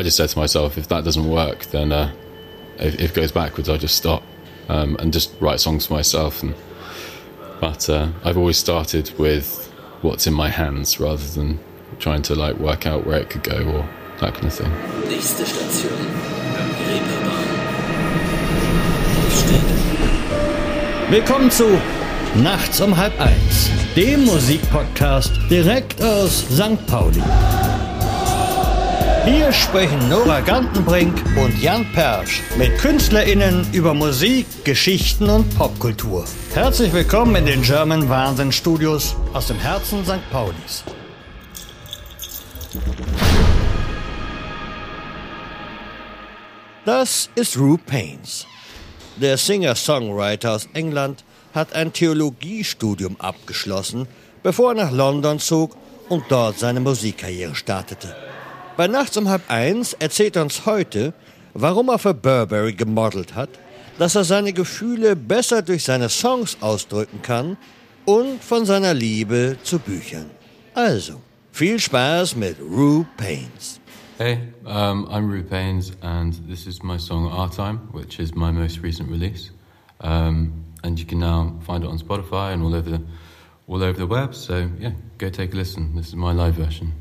I just said to myself, if that doesn't work, then uh, if, if, it goes backwards, I'll just stop um, and just write songs for myself. And but uh, I've always started with what's in my hands rather than trying to like work out where it could go or that kind of thing. Nächste Station, Willkommen zu Nachts um halb eins, dem Musikpodcast direkt aus St. Pauli. Hier sprechen Nora Gantenbrink und Jan Persch mit KünstlerInnen über Musik, Geschichten und Popkultur. Herzlich willkommen in den German Wahnsinn Studios aus dem Herzen St. Paulis. Das ist Rue Paynes. Der Singer-Songwriter aus England hat ein Theologiestudium abgeschlossen, bevor er nach London zog und dort seine Musikkarriere startete. Bei Nachts um halb eins erzählt er uns heute, warum er für Burberry gemodelt hat, dass er seine Gefühle besser durch seine Songs ausdrücken kann und von seiner Liebe zu Büchern. Also, viel Spaß mit Rue Paynes. Hey, um, I'm Rue Paynes, and this is my song Our Time, which is my most recent release. Um, and you can now find it on Spotify and all over the, all over the web. So yeah, go take a listen. This is my live version.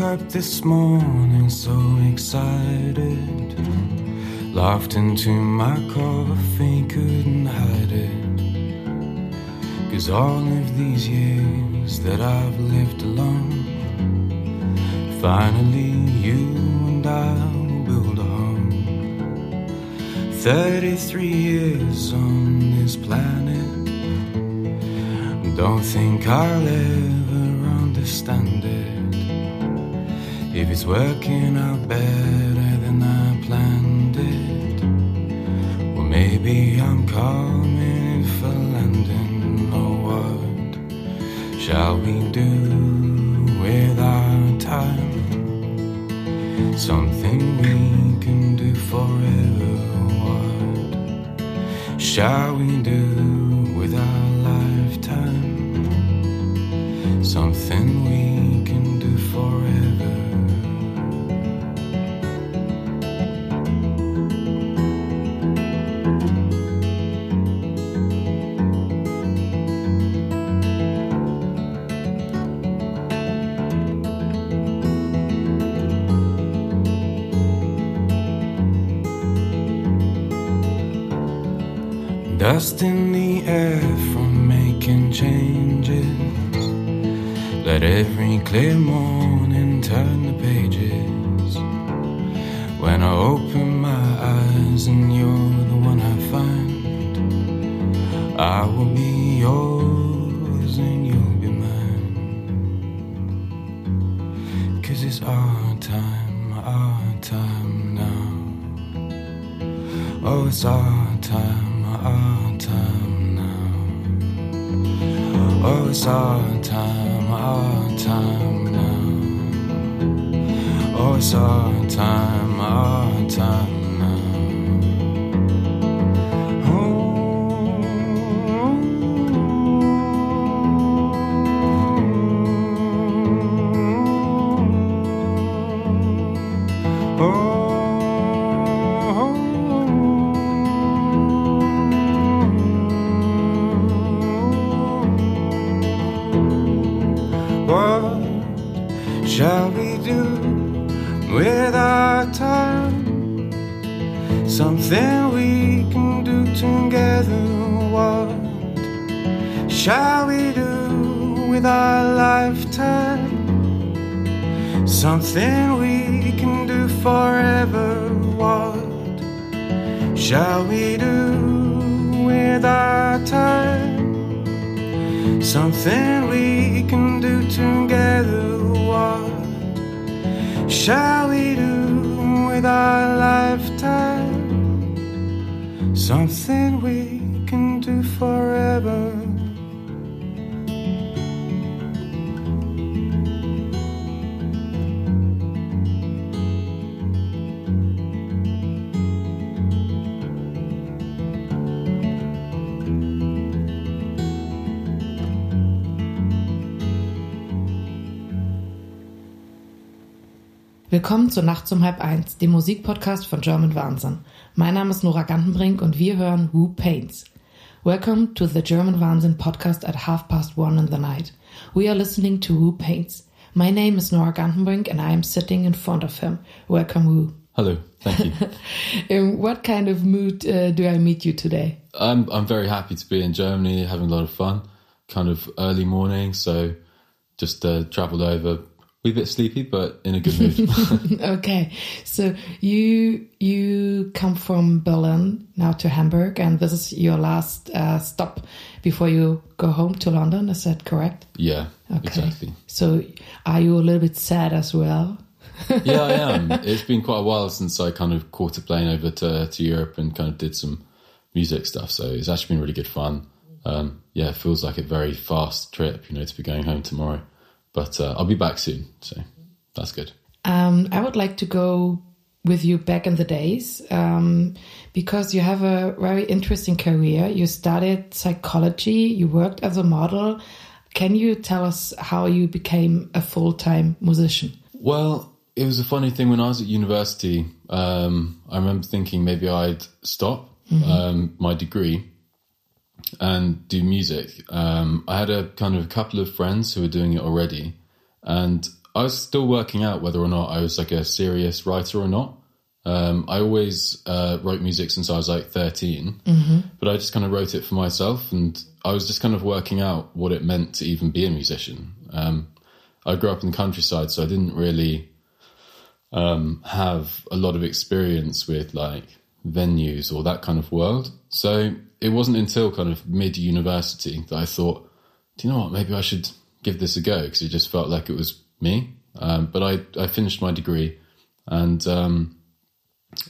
Woke up this morning so excited. Laughed into my coffee, couldn't hide it. Cause all of these years that I've lived alone, finally you and I will build a home. 33 years on this planet. Don't think I'll ever If it's working out better than I planned it, well, maybe I'm coming for landing. Oh, what shall we do with our time? Something we can do forever. What shall we do Dust in the air from making changes. Let every clear morning turn the pages. When I open my eyes and you're the one I find, I will be yours and you'll be mine. Cause it's our time, our time now. Oh, it's our Something we can do together. What shall we do with our lifetime? Something we can do forever. What shall we do with our time? Something we can do together. What shall we do with our lifetime? Something we can do forever. Willkommen zur Nacht um halb eins, dem Musikpodcast von German Wahnsinn. Mein Name ist Nora Gantenbrink und wir hören Who Paints. Welcome to the German Wahnsinn podcast at half past one in the night. We are listening to Who Paints. My name is Nora Gantenbrink and I am sitting in front of him. Welcome, Who. Hello, thank you. in what kind of mood uh, do I meet you today? I'm I'm very happy to be in Germany, having a lot of fun. Kind of early morning, so just uh, travelled over, a bit sleepy, but in a good mood. okay, so you you come from Berlin now to Hamburg, and this is your last uh, stop before you go home to London. Is that correct? Yeah, okay. exactly. So, are you a little bit sad as well? yeah, I am. It's been quite a while since I kind of caught a plane over to to Europe and kind of did some music stuff. So it's actually been really good fun. Um, yeah, it feels like a very fast trip, you know, to be going home tomorrow. But uh, I'll be back soon, so that's good. Um, I would like to go with you back in the days um, because you have a very interesting career. You studied psychology, you worked as a model. Can you tell us how you became a full time musician? Well, it was a funny thing when I was at university. Um, I remember thinking maybe I'd stop mm -hmm. my degree and do music. Um, I had a kind of a couple of friends who were doing it already, and I was still working out whether or not I was like a serious writer or not. Um, I always uh, wrote music since I was like 13, mm-hmm. but I just kind of wrote it for myself, and I was just kind of working out what it meant to even be a musician. Um, I grew up in the countryside, so I didn't really um, have a lot of experience with like venues or that kind of world. So it wasn't until kind of mid university that I thought, do you know what? Maybe I should give this a go because it just felt like it was me. Um, but I, I finished my degree and, um,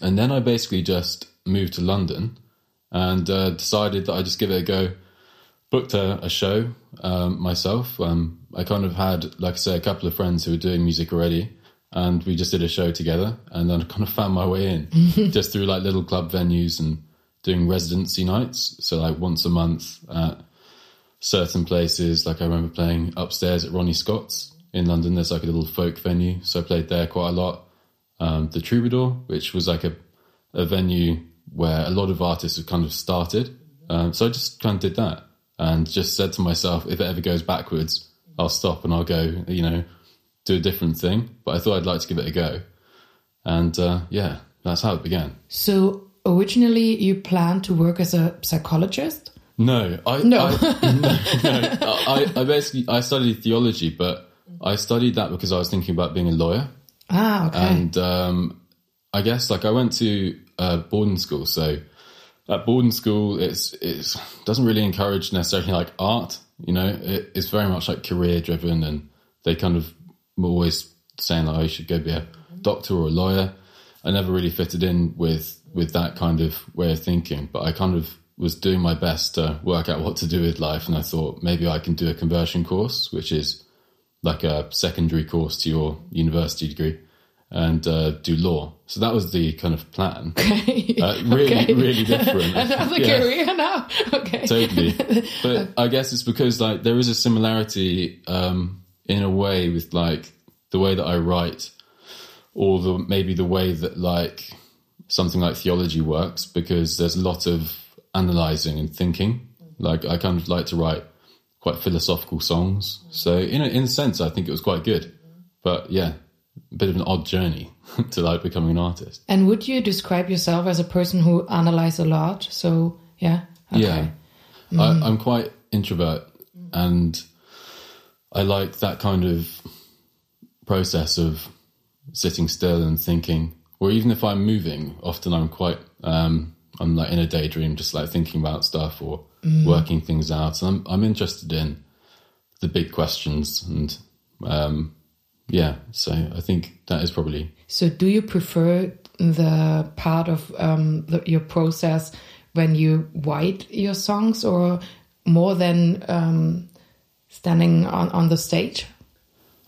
and then I basically just moved to London and uh, decided that I'd just give it a go. Booked a, a show um, myself. Um, I kind of had, like I say, a couple of friends who were doing music already, and we just did a show together. And then I kind of found my way in just through like little club venues and doing residency nights. So like once a month at certain places. Like I remember playing upstairs at Ronnie Scott's in London. There's like a little folk venue, so I played there quite a lot. Um, the Troubadour, which was like a a venue where a lot of artists have kind of started. Um, so I just kind of did that and just said to myself, if it ever goes backwards, I'll stop and I'll go, you know, do a different thing. But I thought I'd like to give it a go. And uh, yeah, that's how it began. So originally you planned to work as a psychologist? No, I no, I, no, no. I, I basically I studied theology, but I studied that because I was thinking about being a lawyer. Ah, okay. And um, I guess like I went to uh, boarding school, so at boarding school, it's it's doesn't really encourage necessarily like art. You know, it, it's very much like career driven, and they kind of always saying that like, I should go be a doctor or a lawyer. I never really fitted in with with that kind of way of thinking, but I kind of was doing my best to work out what to do with life, and I thought maybe I can do a conversion course, which is like a secondary course to your university degree, and uh, do law. So that was the kind of plan. Okay. Uh, really, okay. really different. Another yeah. career now. Okay. Totally. But I guess it's because like there is a similarity um, in a way with like the way that I write, or the maybe the way that like something like theology works because there's a lot of analyzing and thinking. Like I kind of like to write quite philosophical songs. So in a, in a sense, I think it was quite good. But yeah, a bit of an odd journey to like becoming an artist. And would you describe yourself as a person who analyze a lot? So yeah, okay. yeah, mm. I, I'm quite introvert, and I like that kind of process of sitting still and thinking or even if I'm moving, often I'm quite um, I'm like in a daydream, just like thinking about stuff or mm. working things out. And I'm I'm interested in the big questions and um, yeah. So I think that is probably. So do you prefer the part of um, the, your process when you write your songs, or more than um, standing on, on the stage?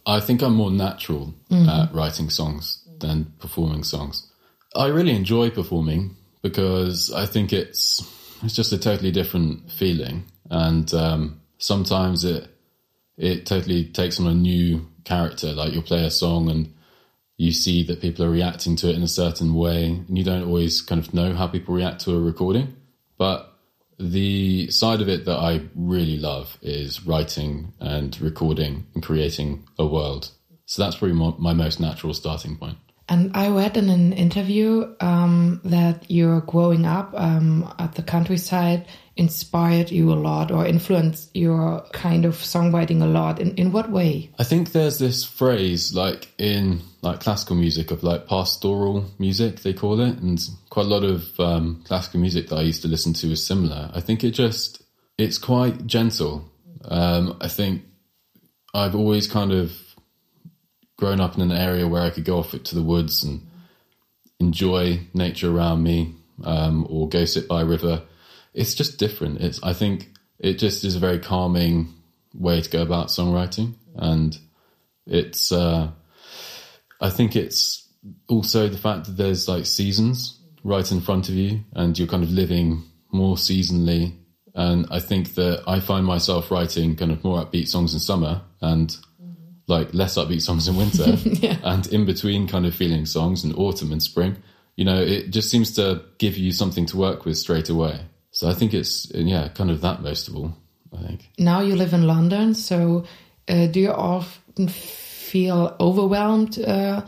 I think I'm more natural at writing songs than performing songs. I really enjoy performing because I think it's it's just a totally different feeling, and um, sometimes it it totally takes on a new character. Like you'll play a song and you see that people are reacting to it in a certain way, and you don't always kind of know how people react to a recording. But the side of it that I really love is writing and recording and creating a world. So that's probably my, my most natural starting point. And I read in an interview um, that your growing up um, at the countryside inspired you a lot or influenced your kind of songwriting a lot. In, in what way? I think there's this phrase like in like classical music of like pastoral music they call it, and quite a lot of um, classical music that I used to listen to is similar. I think it just it's quite gentle. Um, I think I've always kind of grown up in an area where I could go off to the woods and enjoy nature around me, um, or go sit by a river. It's just different. It's I think it just is a very calming way to go about songwriting, and it's uh, I think it's also the fact that there's like seasons right in front of you, and you're kind of living more seasonally. And I think that I find myself writing kind of more upbeat songs in summer and like less upbeat songs in winter, and in between kind of feeling songs in autumn and spring. You know, it just seems to give you something to work with straight away. So I think it's yeah, kind of that most of all. I think. Now you live in London, so uh, do you often feel overwhelmed uh,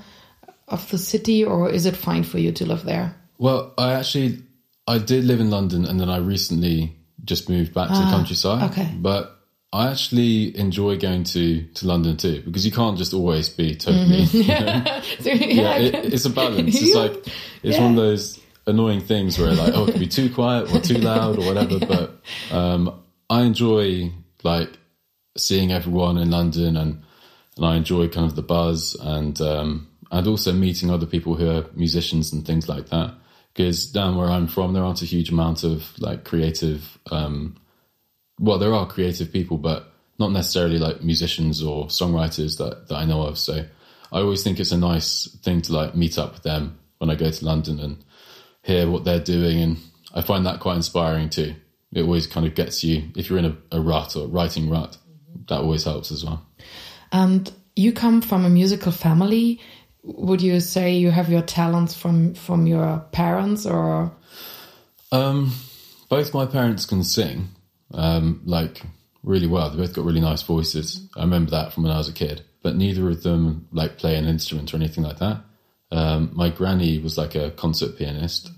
of the city, or is it fine for you to live there? Well, I actually I did live in London, and then I recently just moved back to the countryside. okay. but I actually enjoy going to to London too because you can't just always be totally. you know, yeah, it, it's a balance. It's like it's one of those annoying things where like oh it can be too quiet or too loud or whatever. But um, I enjoy like seeing everyone in London and and I enjoy kind of the buzz and um, and also meeting other people who are musicians and things like that. Because down where I'm from, there aren't a huge amount of like creative. Um, well, there are creative people, but not necessarily like musicians or songwriters that, that I know of. So I always think it's a nice thing to like meet up with them when I go to London and hear what they're doing. And I find that quite inspiring too. It always kind of gets you, if you're in a, a rut or writing rut, that always helps as well. And you come from a musical family. Would you say you have your talents from from your parents, or Um, both my parents can sing, um, like really well. They both got really nice voices. I remember that from when I was a kid. But neither of them like play an instrument or anything like that. Um, my granny was like a concert pianist,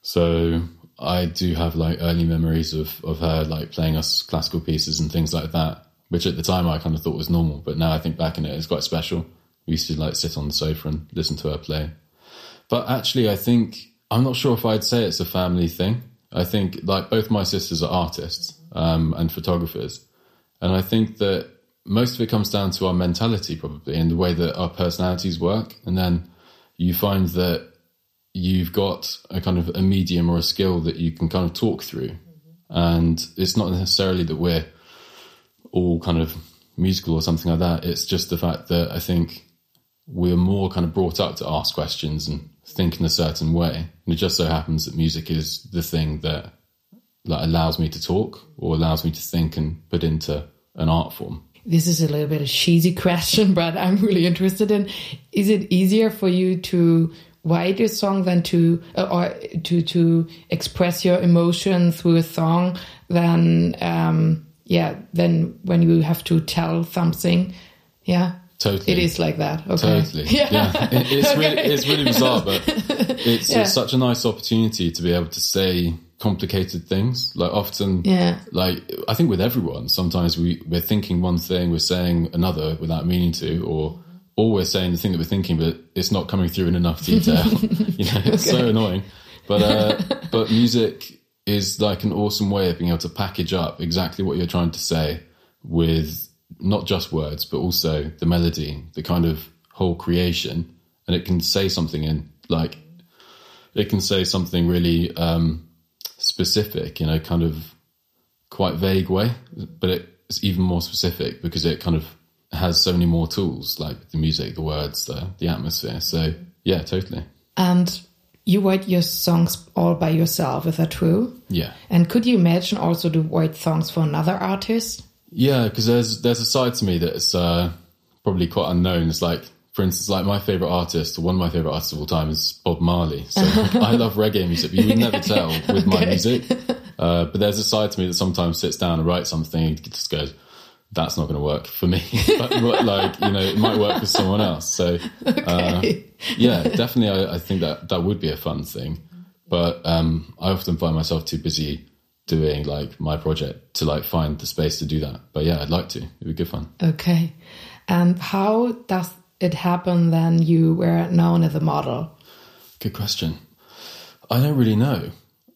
so I do have like early memories of of her like playing us classical pieces and things like that. Which at the time I kind of thought was normal, but now I think back in it, it's quite special. We used to like sit on the sofa and listen to her play. But actually, I think I'm not sure if I'd say it's a family thing. I think like both my sisters are artists um, and photographers, and I think that most of it comes down to our mentality probably and the way that our personalities work. And then you find that you've got a kind of a medium or a skill that you can kind of talk through, and it's not necessarily that we're all kind of musical or something like that. It's just the fact that I think we're more kind of brought up to ask questions and think in a certain way. And it just so happens that music is the thing that that allows me to talk or allows me to think and put into an art form. this is a little bit a cheesy question, but I'm really interested in: Is it easier for you to write your song than to uh, or to to express your emotion through a song than um, yeah then when you have to tell something? Yeah. Totally. It is like that. Okay. Totally. Yeah. It- it's really it's really bizarre, but it's, Yeah. it's such a nice opportunity to be able to say complicated things. Like often, Yeah. Like I think with everyone, sometimes we we're thinking one thing, we're saying another without meaning to, or or we're saying the thing that we're thinking, but it's not coming through in enough detail. you know, it's so annoying. But uh, but music is like an awesome way of being able to package up exactly what you're trying to say with not just words, but also the melody, the kind of whole creation, and it can say something in like it can say something really um, specific in a kind of quite vague way, but it's even more specific because it kind of has so many more tools like the music, the words, the the atmosphere. So yeah, totally. And you write your songs all by yourself, is that true? Yeah. And could you imagine also to write songs for another artist? Yeah, because there's there's a side to me that's uh, probably quite unknown. It's like, for instance, like my favorite artist, one of my favorite artists of all time is Bob Marley. So I love reggae music, but you would never tell with my music. Uh, but there's a side to me that sometimes sits down and writes something and just goes, "That's not going to work for me." but like you know, it might work for someone else. So uh, yeah, definitely, I, I think that that would be a fun thing. But um, I often find myself too busy doing like my project to like find the space to do that. But yeah, I'd like to. It'd be good fun. Okay. And how does it happen then you were known as a model? Good question. I don't really know.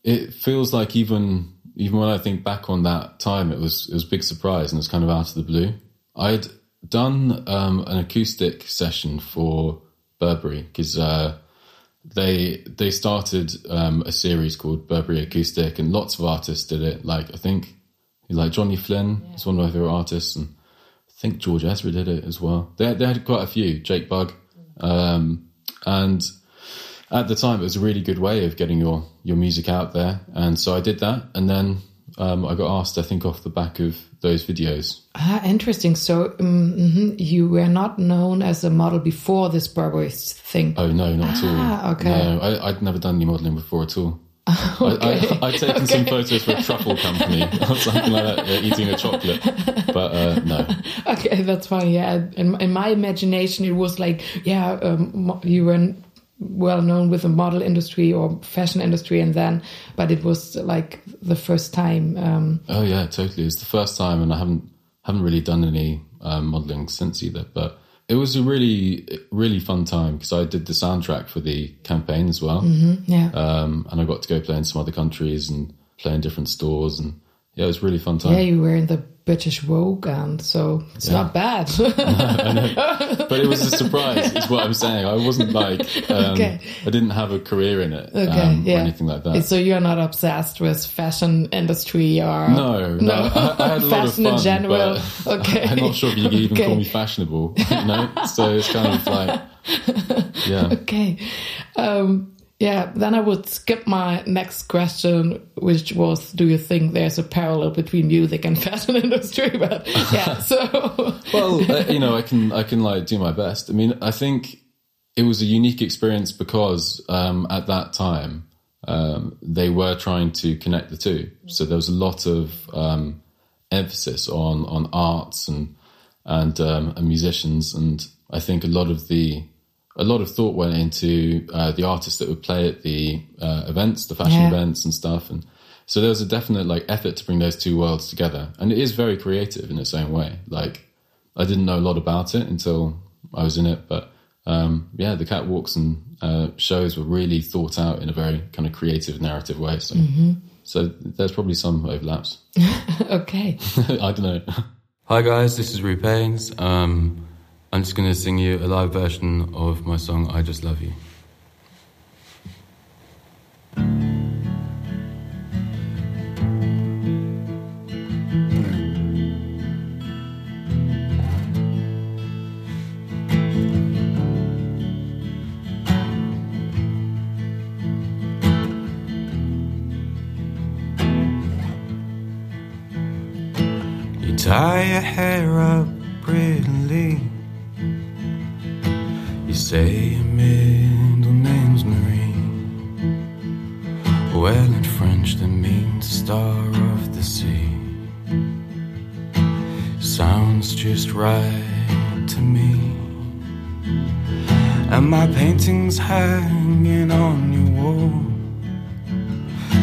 It feels like even even when I think back on that time, it was it was a big surprise and it was kind of out of the blue. I'd done um, an acoustic session for Burberry because uh, they they started um, a series called Burberry Acoustic, and lots of artists did it. Like I think, like Johnny Flynn yeah. is one of my favorite artists, and I think George Ezra did it as well. They they had quite a few. Jake Bugg, um, and at the time it was a really good way of getting your your music out there, and so I did that, and then um, I got asked, I think, off the back of those videos. Ah, interesting. So um, mm-hmm, you were not known as a model before this Burberry thing. Oh no, not ah, at all. Ah, Okay. No, I, would never done any modelling before at all. okay. I, would taken okay. some photos for a truffle company or something like that, eating a chocolate, but uh, no. Okay, that's fine. Yeah, in, in, my imagination, it was like, yeah, um, you were well known with the model industry or fashion industry and then but it was like the first time um, oh yeah totally. It's the first time and i haven't haven't really done any um, modeling since either but it was a really really fun time because i did the soundtrack for the campaign as well. Mm-hmm, yeah. Um, and i got to go play in some other countries and play in different stores and yeah it was really fun time yeah you were in the British Vogue, and so it's yeah. not bad. no, but it was a surprise. Is what I'm saying. I wasn't like um, okay. I didn't have a career in it okay, um, yeah. or anything like that. So you're not obsessed with fashion industry or no, no. I, I had a lot of fun, in general. Okay, I'm not sure if you could even okay. call me fashionable. You know, so it's kind of like yeah. Okay. Um, yeah, then I would skip my next question, which was, do you think there's a parallel between music and fashion industry? But yeah, so well, uh, you know, I can I can like do my best. I mean, I think it was a unique experience because um, at that time um, they were trying to connect the two. So there was a lot of um, emphasis on on arts and and, um, and musicians, and I think a lot of the a lot of thought went into uh, the artists that would play at the uh, events, the fashion yeah. events and stuff. And so there was a definite like effort to bring those two worlds together. And it is very creative in its own way. Like I didn't know a lot about it until I was in it, but um, yeah, the catwalks and uh, shows were really thought out in a very kind of creative narrative way. So, mm-hmm. so there's probably some overlaps. okay. I don't know. Hi guys, this is Roo Panes. Um, I'm just going to sing you a live version of my song I Just Love You. You tie your hair up say your middle name's Marie. Well, in French, that means star of the sea. Sounds just right to me. And my painting's hanging on your wall.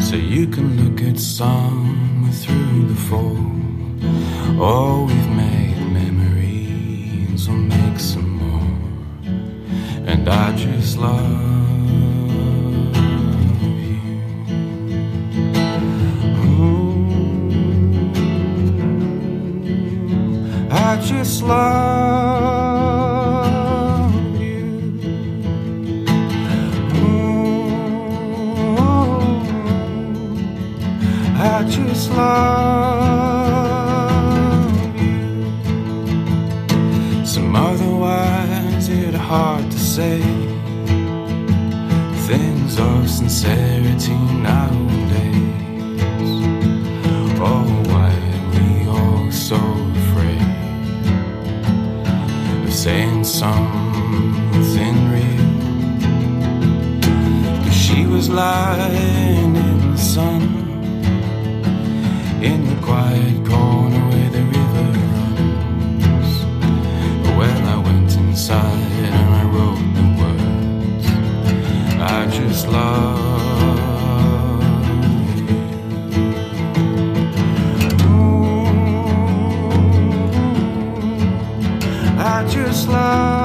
So you can look at summer through the fall. Oh, we've just love you. Ooh, I just love you. Ooh, just love hard to say things of sincerity nowadays. Oh, why are we all so afraid of saying something real? 'Cause she was lying in the sun in the quiet corner where the river runs. Well, I went inside just love you. Ooh, I just love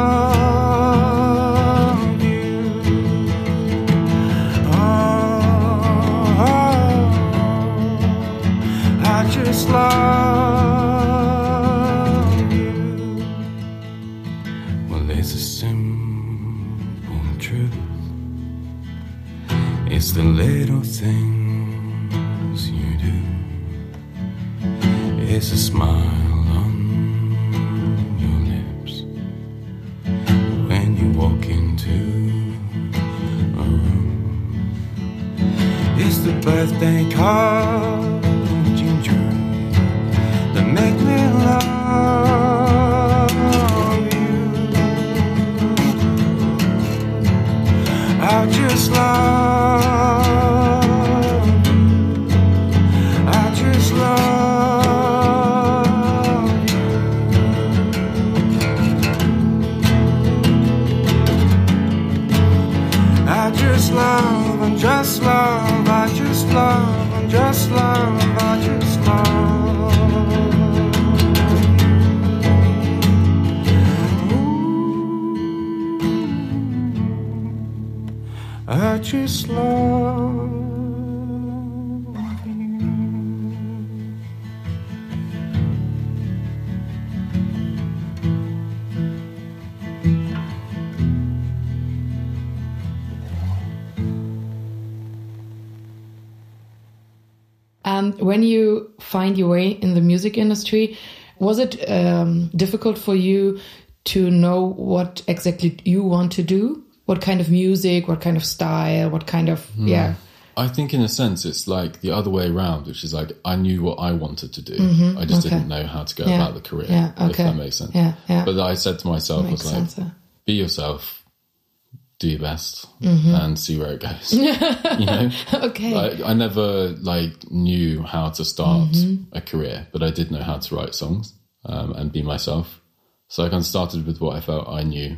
find your way in the music industry, was it um, difficult for you to know what exactly you want to do? What kind of music, what kind of style, what kind of, yeah. I think, in a sense, it's like the other way around, which is like I knew what I wanted to do. I just okay. didn't know how to go Yeah. about the career. Yeah, If that makes sense. Yeah, yeah. But I said to myself, I was like, sense. be yourself, do your best, Mm-hmm. and see where it goes. you know, Okay. like, I never like knew how to start Mm-hmm. a career, but I did know how to write songs um, and be myself. So I kind of started with what I felt I knew,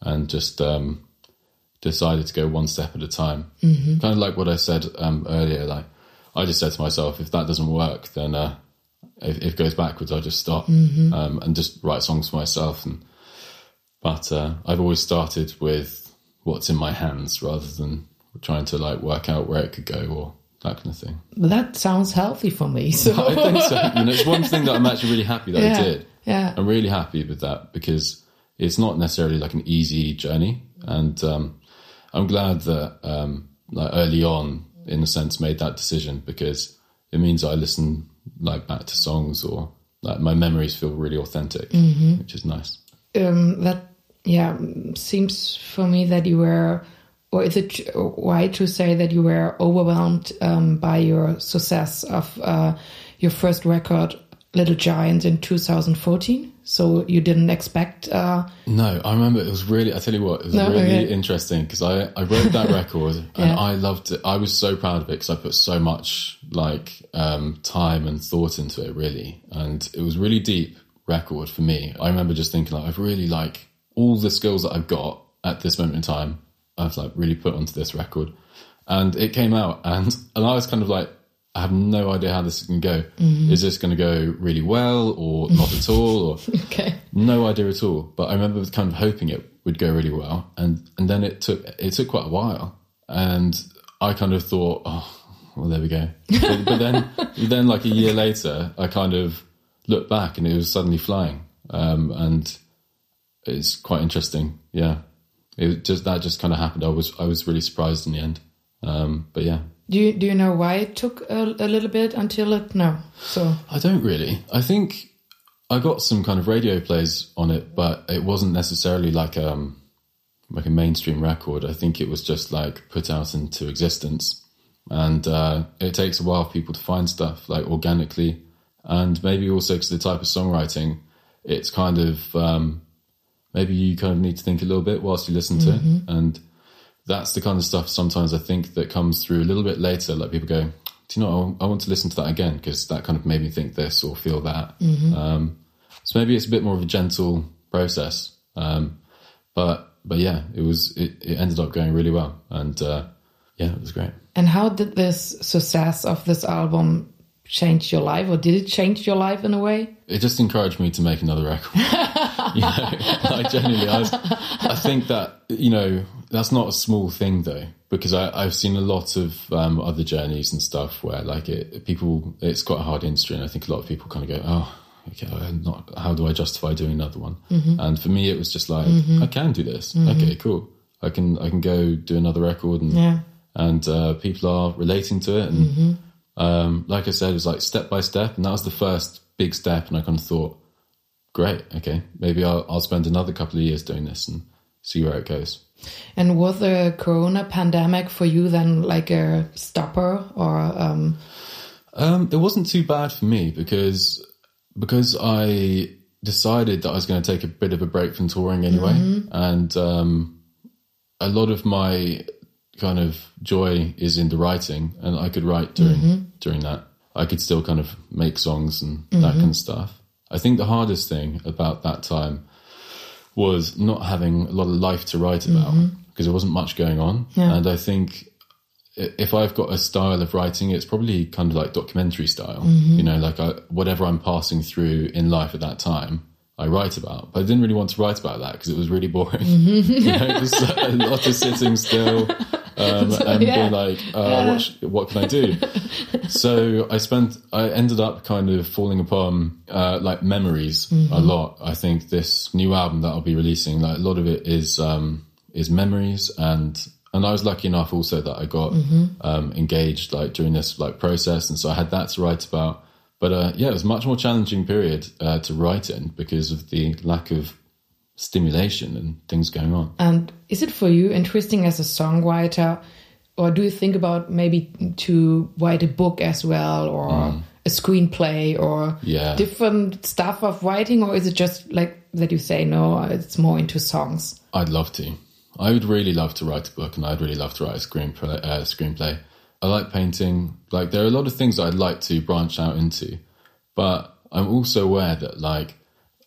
and just um, decided to go one step at a time. Mm-hmm. Kind of like what I said um, earlier. Like I just said to myself, if that doesn't work, then uh, if, if it goes backwards, I'll just stop um, and just write songs for myself. And but uh, I've always started with what's in my hands rather than trying to like work out where it could go or that kind of thing. But that sounds healthy for me. So I think so. You know, it's one thing that I'm actually really happy that Yeah, I did. yeah. I'm really happy with that because it's not necessarily like an easy journey, and um, I'm glad that um, like early on, in a sense, made that decision because it means I listen like back to songs or like my memories feel really authentic, Mm-hmm. which is nice. um, that yeah seems for me that you were or is it right to say that you were overwhelmed um, by your success of uh, your first record little giant in 2014 so you didn't expect uh, No, I remember it was really. I tell you what, it was No, really okay. interesting because I I wrote that record and Yeah. I loved it. I was so proud of it because I put so much like um, time and thought into it, really, and it was really deep record for me. I remember just thinking like I've really like all the skills that I've got at this moment in time. I've like really put onto this record, and it came out, and and I was kind of like. I have no idea how this can go. Is this going to go really well or not at all? Or okay no idea at all. But I remember kind of hoping it would go really well, and and then it took it took quite a while, and I kind of thought, oh, well, there we go. But, but then then like a year later, I kind of looked back, and it was suddenly flying, um, and it's quite interesting. Yeah, it just that just kind of happened. I was I was really surprised in the end. Um, but yeah, Do you do you know why it took a, a little bit until it? No. So I don't really. I think I got some kind of radio plays on it, but it wasn't necessarily like um like a mainstream record. I think it was just like put out into existence, and uh, it takes a while for people to find stuff like organically, and maybe also because the type of songwriting, it's kind of um, maybe you kind of need to think a little bit whilst you listen to it, and that's the kind of stuff sometimes I think that comes through a little bit later. Like people go, "Do you know? I want to listen to that again because that kind of made me think this or feel that." Um, so maybe it's a bit more of a gentle process. Um, but but yeah, it was it, it ended up going really well, and uh, yeah, it was great. And how did this success of this album change your life, or did it change your life in a way? It just encouraged me to make another record. you know, like genuinely, I, was, I think that you know that's not a small thing though, because I, I've seen a lot of um, other journeys and stuff where like it people it's quite a hard industry, and I think a lot of people kind of go, oh. Okay, not. How do I justify doing another one? And for me, it was just like I can do this. Okay, cool. I can. I can go do another record, and Yeah. and uh, people are relating to it. And um, like I said, it was like step by step, and that was the first big step. And I kind of thought, great, okay, maybe I'll, I'll spend another couple of years doing this and see where it goes. And was the Corona pandemic for you then like a stopper, or um, Um, it wasn't too bad for me because because I decided that I was going to take a bit of a break from touring anyway, and um, a lot of my kind of joy is in the writing, and I could write during during that. I could still kind of make songs and that kind of stuff. I think the hardest thing about that time was not having a lot of life to write about mm-hmm. because there wasn't much going on, Yeah. and I think if I've got a style of writing, it's probably kind of like documentary style. Mm-hmm. You know, like I, whatever I'm passing through in life at that time, I write about. But I didn't really want to write about that because it was really boring. Mm-hmm. you know, just a lot of sitting still um, and yeah. being like, uh, what, sh- what can I do? so I spent, I ended up kind of falling upon uh, like memories a lot. I think this new album that I'll be releasing, like a lot of it is um, is memories and and I was lucky enough also that I got um, engaged like during this like process, and so I had that to write about. But uh, yeah, it was a much more challenging period uh, to write in because of the lack of stimulation and things going on. and is it for you interesting as a songwriter, or do you think about maybe to write a book as well, or a screenplay, or Yeah. different stuff of writing, or is it just like that you say no, it's more into songs? I'd love to. I would really love to write a book, and I'd really love to write a screenplay. Uh, screenplay. I like painting. Like there are a lot of things I'd like to branch out into, but I'm also aware that like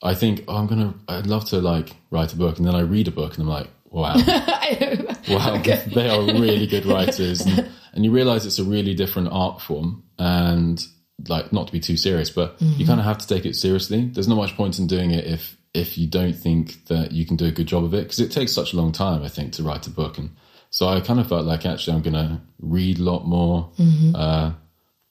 I think oh, I'm gonna. I'd love to like write a book, and then I read a book, and I'm like, wow, wow, they are really good writers, and, and you realize it's a really different art form, and like not to be too serious, but you mm-hmm. kind of have to take it seriously. There's not much point in doing it if if you don't think that you can do a good job of it because it takes such a long time, I think, to write a book, and so I kind of felt like actually I'm going to read a lot more, mm-hmm. uh,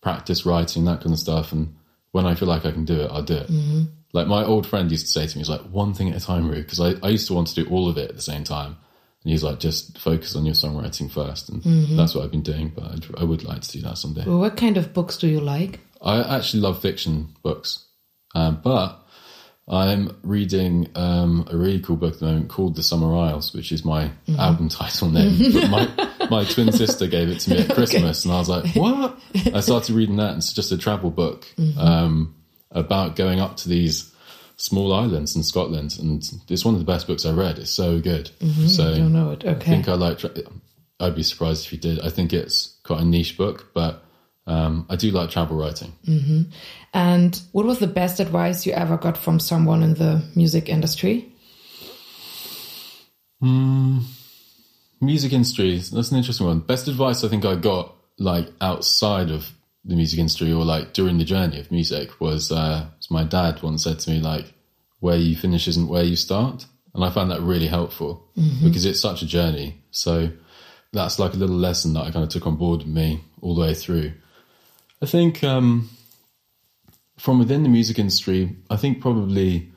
practice writing that kind of stuff, and when I feel like I can do it, I'll do it. Mm-hmm. Like my old friend used to say to me, he's like, one thing at a time, Roo, because I, I used to want to do all of it at the same time. And he's like, just focus on your songwriting first. And that's what I've been doing, but I'd, I would like to do that someday. What kind of books do you like? I actually love fiction books, um, but I'm reading um, a really cool book at the moment called The Summer Isles, which is my album title name. But my, my twin sister gave it to me at Christmas, and I was like, what? I started reading that, and it's just a travel book um, about going up to these small islands in Scotland. And it's one of the best books I read. It's so good. Mm-hmm. So I don't know it. Okay. I think I like. I'd be surprised if you did. I think it's quite a niche book, but um, I do like travel writing. Mm-hmm. And what was the best advice you ever got from someone in the music industry? Hmm. Music industry. That's an interesting one. Best advice I think I got like outside of the music industry or like during the journey of music was, uh, was my dad once said to me like, "Where you finish isn't where you start," and I found that really helpful because it's such a journey. So that's like a little lesson that I kind of took on board with me all the way through. I think um, from within the music industry, I think probably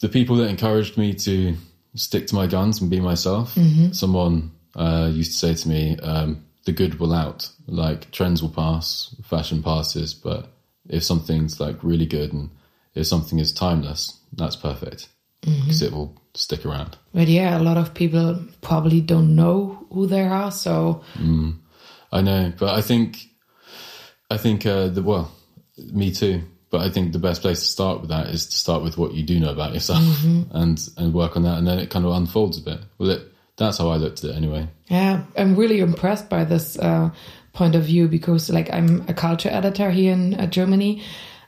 the people that encouraged me to stick to my guns and be myself. Someone uh, used to say to me, um, the good will out. Like trends will pass, fashion passes, but if something's like really good and if something is timeless, that's perfect mm-hmm. because it will stick around. But yeah, a lot of people probably don't know who they are. So mm. I know, but I think, I think uh, the well, me too. But I think the best place to start with that is to start with what you do know about yourself mm-hmm. and and work on that, and then it kind of unfolds a bit. Well, it, that's how I looked at it anyway. yeah, I'm really impressed by this uh, point of view because, like, I'm a culture editor here in uh, Germany,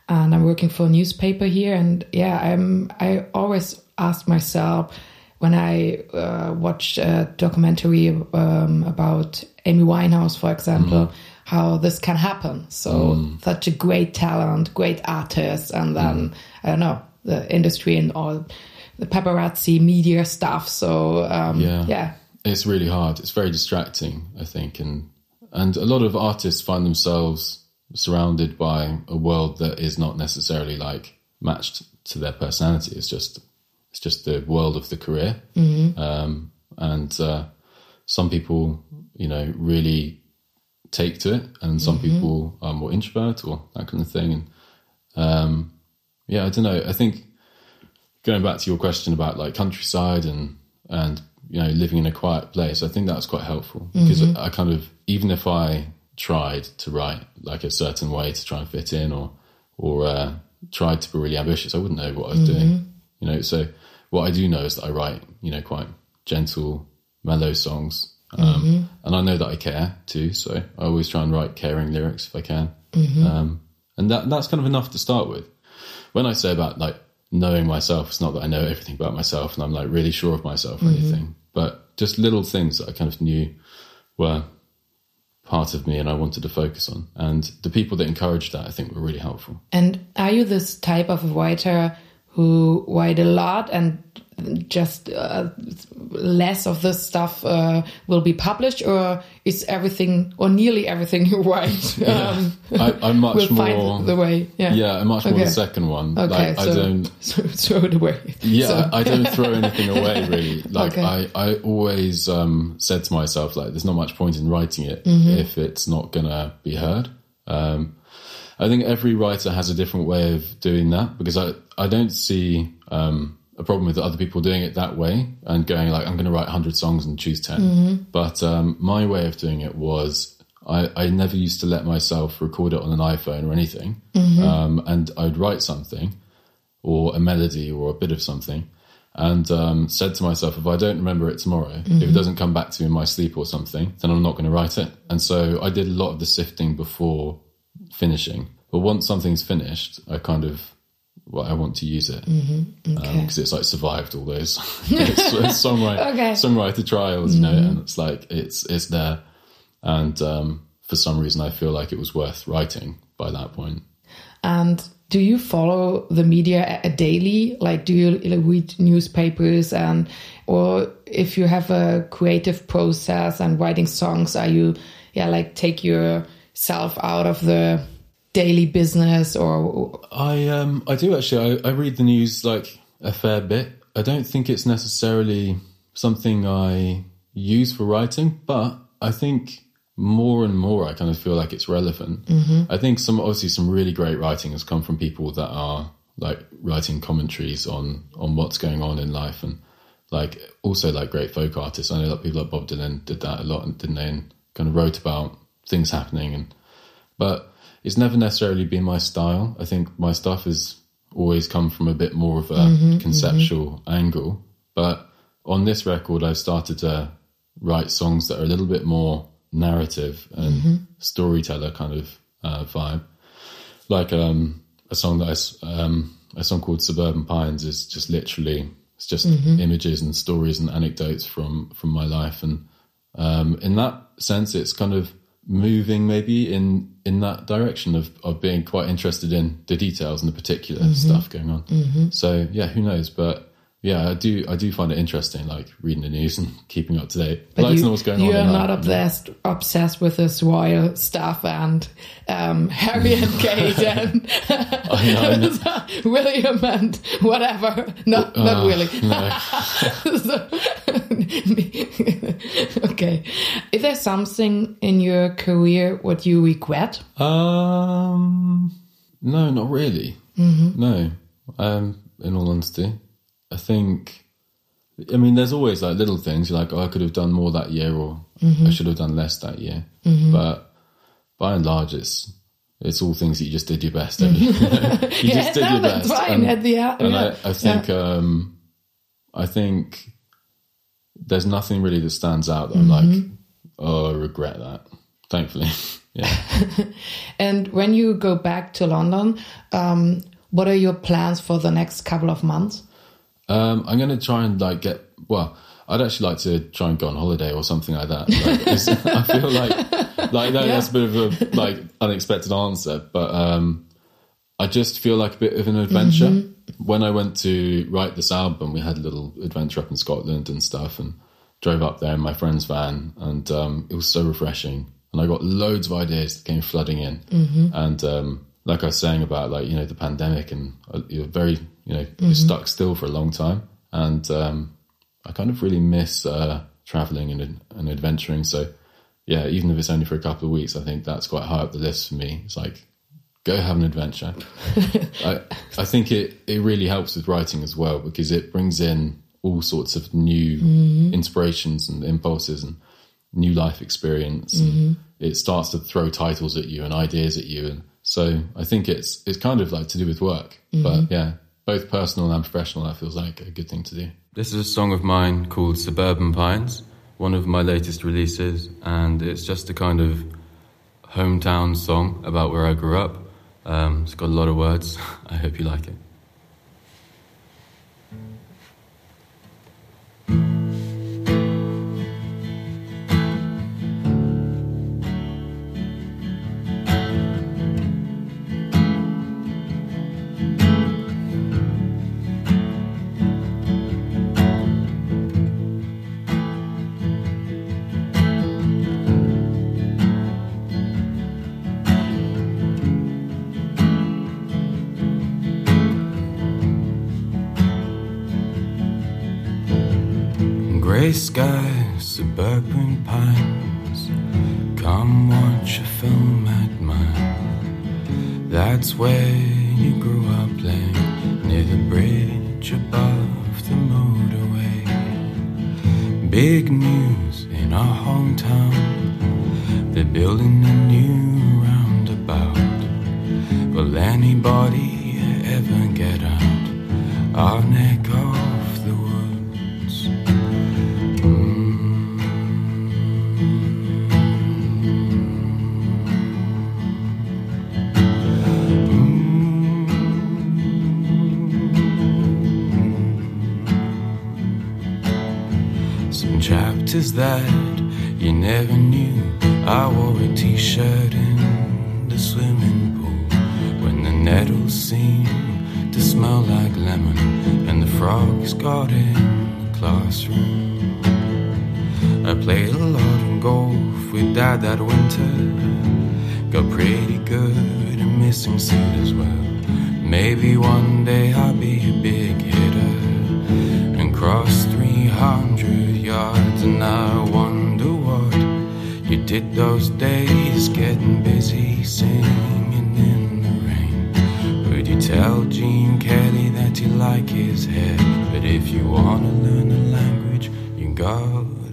and I'm working for a newspaper here. And yeah, I'm I always ask myself when I uh, watch a documentary um, about Amy Winehouse, for example, how this can happen. So such a great talent, great artist, and then I don't know the industry and all the paparazzi media stuff. So um, Yeah. yeah. It's really hard. It's very distracting, I think, and and a lot of artists find themselves surrounded by a world that is not necessarily like matched to their personality. It's just it's just the world of the career, um, and uh, some people, you know, really take to it, and some people are more introvert or that kind of thing. And um, yeah, I don't know. I think going back to your question about like countryside and and you know living in a quiet place i think that's quite helpful. Because i kind of even if i tried to write like a certain way to try and fit in or or uh, tried to be really ambitious i wouldn't know what i was doing. You know so what i do know is that i write you know quite gentle mellow songs. Um, and i know that i care too so i always try and write caring lyrics if i can. Um, and that that's kind of enough to start with. When I say about like knowing myself, it's not that I know everything about myself and I'm like really sure of myself or mm-hmm. anything, but just little things that I kind of knew were part of me and I wanted to focus on. And the people that encouraged that, I think, were really helpful. And are you this type of writer who write a lot and just uh, less of this stuff uh, will be published, or is everything or nearly everything you write um, I, I'm much will more. find the way? Yeah, Yeah, I'm much more the second one. Okay, like, so, I don't. so throw it away. Yeah, So- I don't throw anything away really. Like Okay. I, I always um, said to myself, like, there's not much point in writing it Mm-hmm. if it's not gonna be heard. Um, I think every writer has a different way of doing that because I, I don't see um, a problem with other people doing it that way and going like, I'm going to write 100 songs and choose 10. Mm-hmm. But um, my way of doing it was I, I never used to let myself record it on an iPhone or anything. Mm-hmm. Um, and I'd write something or a melody or a bit of something and um, said to myself, if I don't remember it tomorrow, if it doesn't come back to me in my sleep or something, then I'm not going to write it. And so I did a lot of the sifting before finishing. But once something's finished, I kind of, well, I want to use it because Okay. it's like survived all those songwriter, Okay. songwriter trials, you know, mm-hmm. and it's like it's it's there. And um, for some reason, I feel like it was worth writing by that point. And do you follow the media a- daily? Like, do you like, read newspapers and, or if you have a creative process and writing songs, are you, yeah, like take yourself out of the daily business or? I um I do actually. I, I read the news like a fair bit. I don't think it's necessarily something I use for writing, but I think more and more I kind of feel like it's relevant. I think some obviously some really great writing has come from people that are like writing commentaries on on what's going on in life and like also like great folk artists. I know that people like Bob Dylan did that a lot, and didn't they? And kind of wrote about things happening and but it's never necessarily been my style. I think my stuff has always come from a bit more of a conceptual angle. But on this record, I've started to write songs that are a little bit more narrative and storyteller kind of uh, vibe. Like um, a song that I, um, a song called Suburban Pines is just literally it's just images and stories and anecdotes from from my life and um, in that sense, it's kind of moving maybe in in that direction of of being quite interested in the details and the particular Mm-hmm. stuff going on. So yeah, who knows? But yeah, I do I do find it interesting, like reading the news and keeping up to date. I like to know what's going you on. are not that. obsessed obsessed with this royal stuff and um, Harry and Kate and I know, I know. William and whatever. Not not Uh, really. no. Okay. Is there something in your career what you regret? Um, no, not really. Mm-hmm. No. Um, in all honesty, I think. I mean, there's always like little things. You're like, oh, I could have done more that year, or I should have done less that year. But by and large, it's it's all things that you just did your best. At. you Yeah, just did your best. And, At the end, and yeah. I, I think um, I think there's nothing really that stands out that I'm Mm-hmm. like, oh, I regret that. Thankfully, yeah. And when you go back to London, um, what are your plans for the next couple of months? Um, I'm going to try and like get. Well, I'd actually like to try and go on holiday or something like that. Like, I feel like like no, that's a bit of a like unexpected answer, but um, I just feel like a bit of an adventure. When I went to write this album, we had a little adventure up in Scotland and stuff, and drove up there in my friend's van, and um, it was so refreshing. And I got loads of ideas that came flooding in, and um, like I was saying about like you know the pandemic, and uh, you're very you know you're stuck still for a long time, and um, I kind of really miss uh, traveling and, and adventuring. So, yeah, even if it's only for a couple of weeks, I think that's quite high up the list for me. It's like, go have an adventure. I, I think it, it really helps with writing as well because it brings in all sorts of new inspirations and impulses and new life experience. And it starts to throw titles at you and ideas at you. And so I think it's it's kind of like to do with work. But yeah, both personal and professional, that feels like a good thing to do. This is a song of mine called Suburban Pines, one of my latest releases, and it's just a kind of hometown song about where I grew up. Um, it's got a lot of words. I hope you like it. Grey skies, suburban pines. Come watch a film at mine. That's where you grew up playing near the bridge above the motorway. Big news in our hometown. They're building a new roundabout. Will anybody ever get out our neck that you never knew. I wore a t shirt in the swimming pool when the nettles seemed to smell like lemon and the frogs got in the classroom. I played a lot of golf with dad that winter. Tell Gene Kelly that you like his hair? But if you wanna learn a language, you gotta live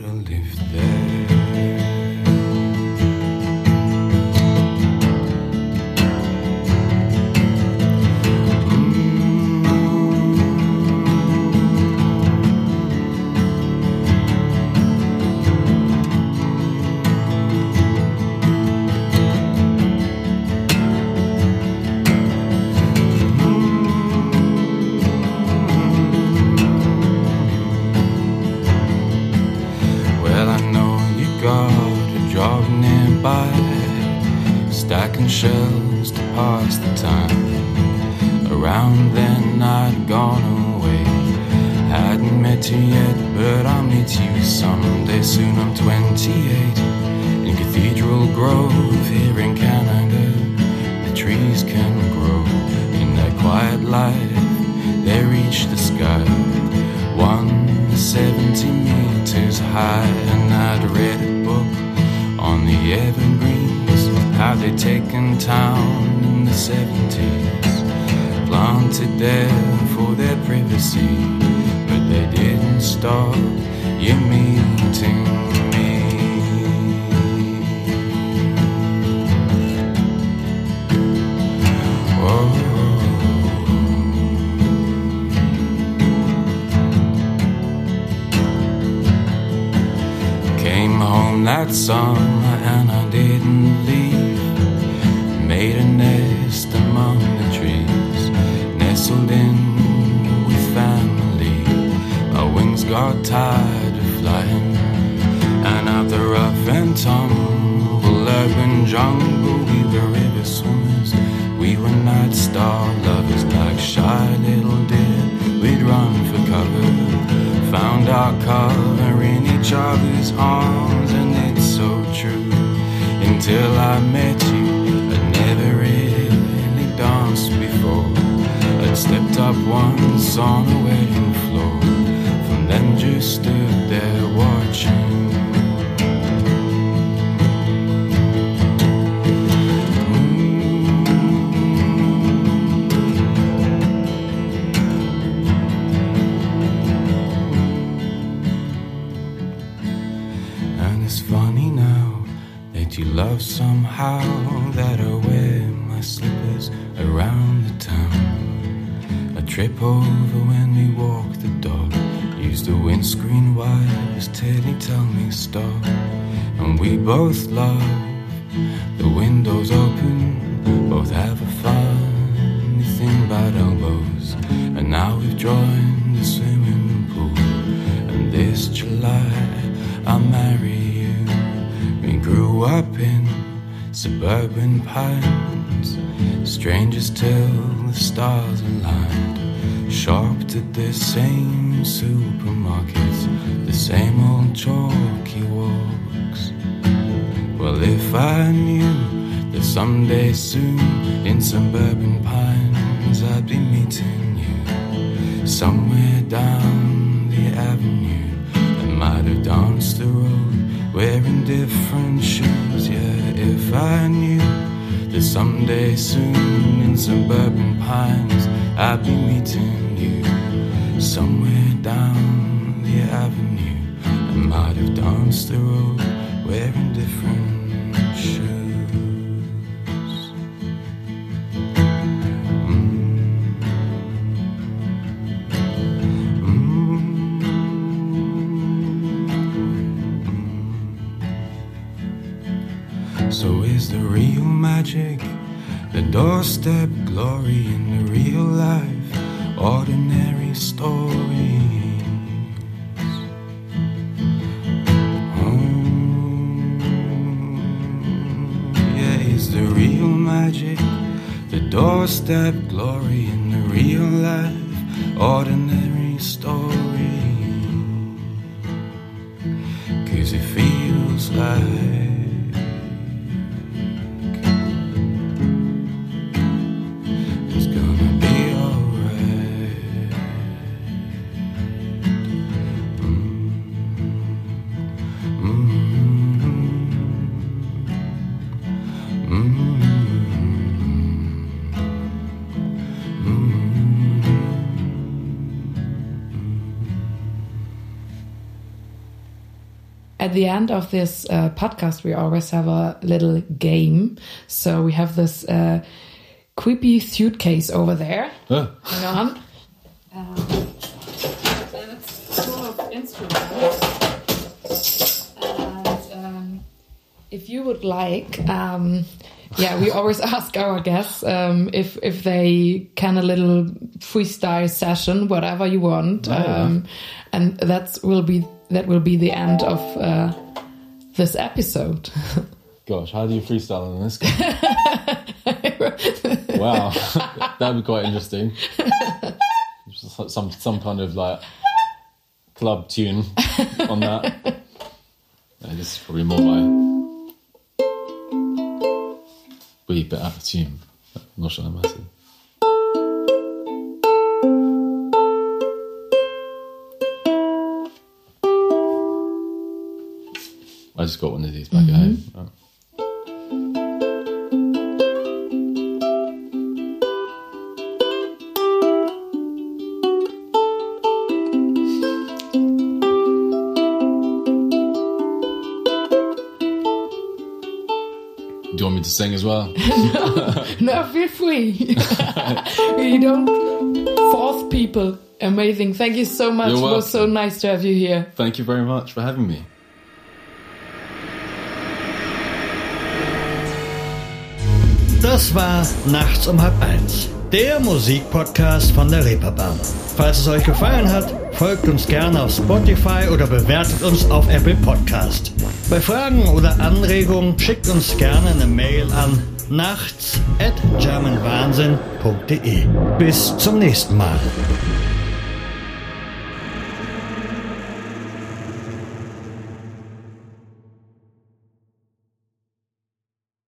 but they didn't stop your meeting me. Came home that summer and I didn't tired of flying, and out the rough and tumble urban jungle, we were river swimmers. We were night star lovers, like shy little deer. We'd run for cover, found our cover in each other's arms, and it's so true. Until I met you, I'd never really danced before. I'd stepped up once on a wedding floor, somehow that I wear my slippers around the town. I trip over when we walk the dog. Use the windscreen wipers till you tell me stop. And we both love the windows open, both have a funny thing about elbows. And now we've joined suburban pines, strangers till the stars aligned. Shopped at the same supermarkets, the same old chalky walks. Well, if I knew that someday soon in suburban pines I'd be meeting you somewhere down the avenue, I might have danced the road wearing different shoes. Yeah, if I knew that someday soon in suburban pines I'd be meeting you somewhere down the avenue. I might have danced the road wearing different doorstep glory in the real life ordinary stories? Oh, yeah, is the real magic the doorstep glory in the real life ordinary story? At the end of this uh, podcast, we always have a little game. So we have this uh, creepy suitcase over there. Oh, Hang on. Um, it's full of instruments. And um, if you would like, um, yeah, we always ask our guests um, if if they can a little freestyle session, whatever you want, um, and that will be that will be the end of uh, this episode. gosh, how do you freestyle in this wow, that'd be quite interesting. Some some kind of like club tune on that. Yeah, this is probably more my wee bit out of tune. I'm not sure I'm massive. Just got one of these back at home. Oh. Do you want me to sing as well? No, feel free. you don't force people. Amazing. Thank you so much. You're It was so nice to have you here. Thank you very much for having me. Das war Nachts um halb eins, der Musikpodcast von der Reeperbahn. Falls es euch gefallen hat, folgt uns gerne auf Spotify oder bewertet uns auf Apple Podcast. Bei Fragen oder Anregungen schickt uns gerne eine Mail an nachts at germanwahnsinn.de. Bis zum nächsten Mal.